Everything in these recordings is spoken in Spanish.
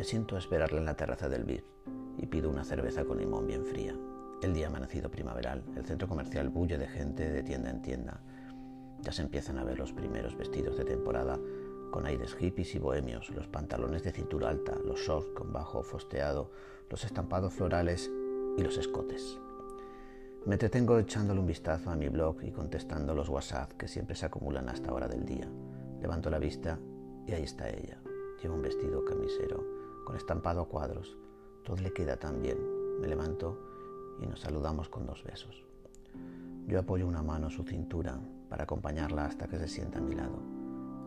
Me siento a esperarle en la terraza del BIF y pido una cerveza con limón bien fría. El día amanecido primaveral, el centro comercial bulle de gente de tienda en tienda. Ya se empiezan a ver los primeros vestidos de temporada con aires hippies y bohemios, los pantalones de cintura alta, los shorts con bajo fosteado, los estampados florales y los escotes. Me entretengo echándole un vistazo a mi blog y contestando los WhatsApp que siempre se acumulan hasta hora del día. Levanto la vista y ahí está ella. Lleva un vestido camisero con estampado a cuadros. Todo le queda tan bien. Me levanto y nos saludamos con dos besos. Yo apoyo una mano en su cintura para acompañarla hasta que se sienta a mi lado.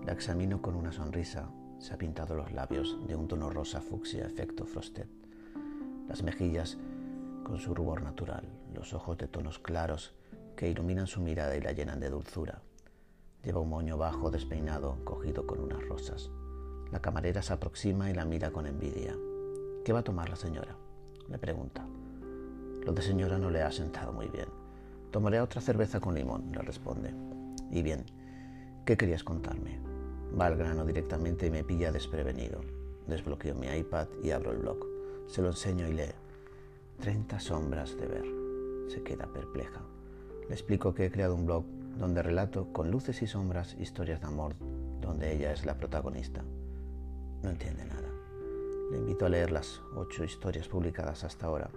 La examino con una sonrisa. Se ha pintado los labios de un tono rosa fucsia efecto frosted. Las mejillas con su rubor natural, los ojos de tonos claros que iluminan su mirada y la llenan de dulzura. Lleva un moño bajo despeinado cogido con unas rosas. La camarera se aproxima y la mira con envidia. ¿Qué va a tomar la señora? le pregunta. Lo de señora no le ha sentado muy bien. Tomaré otra cerveza con limón, le responde. Y bien, ¿qué querías contarme? Va al grano directamente y me pilla desprevenido. Desbloqueo mi iPad y abro el blog. Se lo enseño y lee. 30 sombras de ver. Se queda perpleja. Le explico que he creado un blog donde relato con luces y sombras historias de amor, donde ella es la protagonista. No entiende nada. Le invito a leer las ocho historias publicadas hasta ahora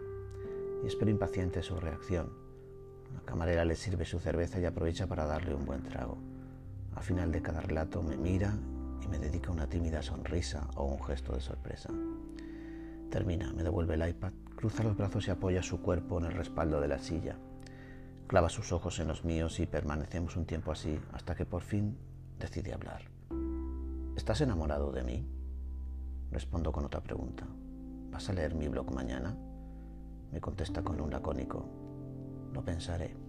y espero impaciente su reacción. La camarera le sirve su cerveza y aprovecha para darle un buen trago. Al final de cada relato me mira y me dedica una tímida sonrisa o un gesto de sorpresa. Termina, me devuelve el iPad, cruza los brazos y apoya su cuerpo en el respaldo de la silla. Clava sus ojos en los míos y permanecemos un tiempo así hasta que por fin decide hablar. ¿Estás enamorado de mí? Respondo con otra pregunta. ¿Vas a leer mi blog mañana? Me contesta con un lacónico. Lo pensaré.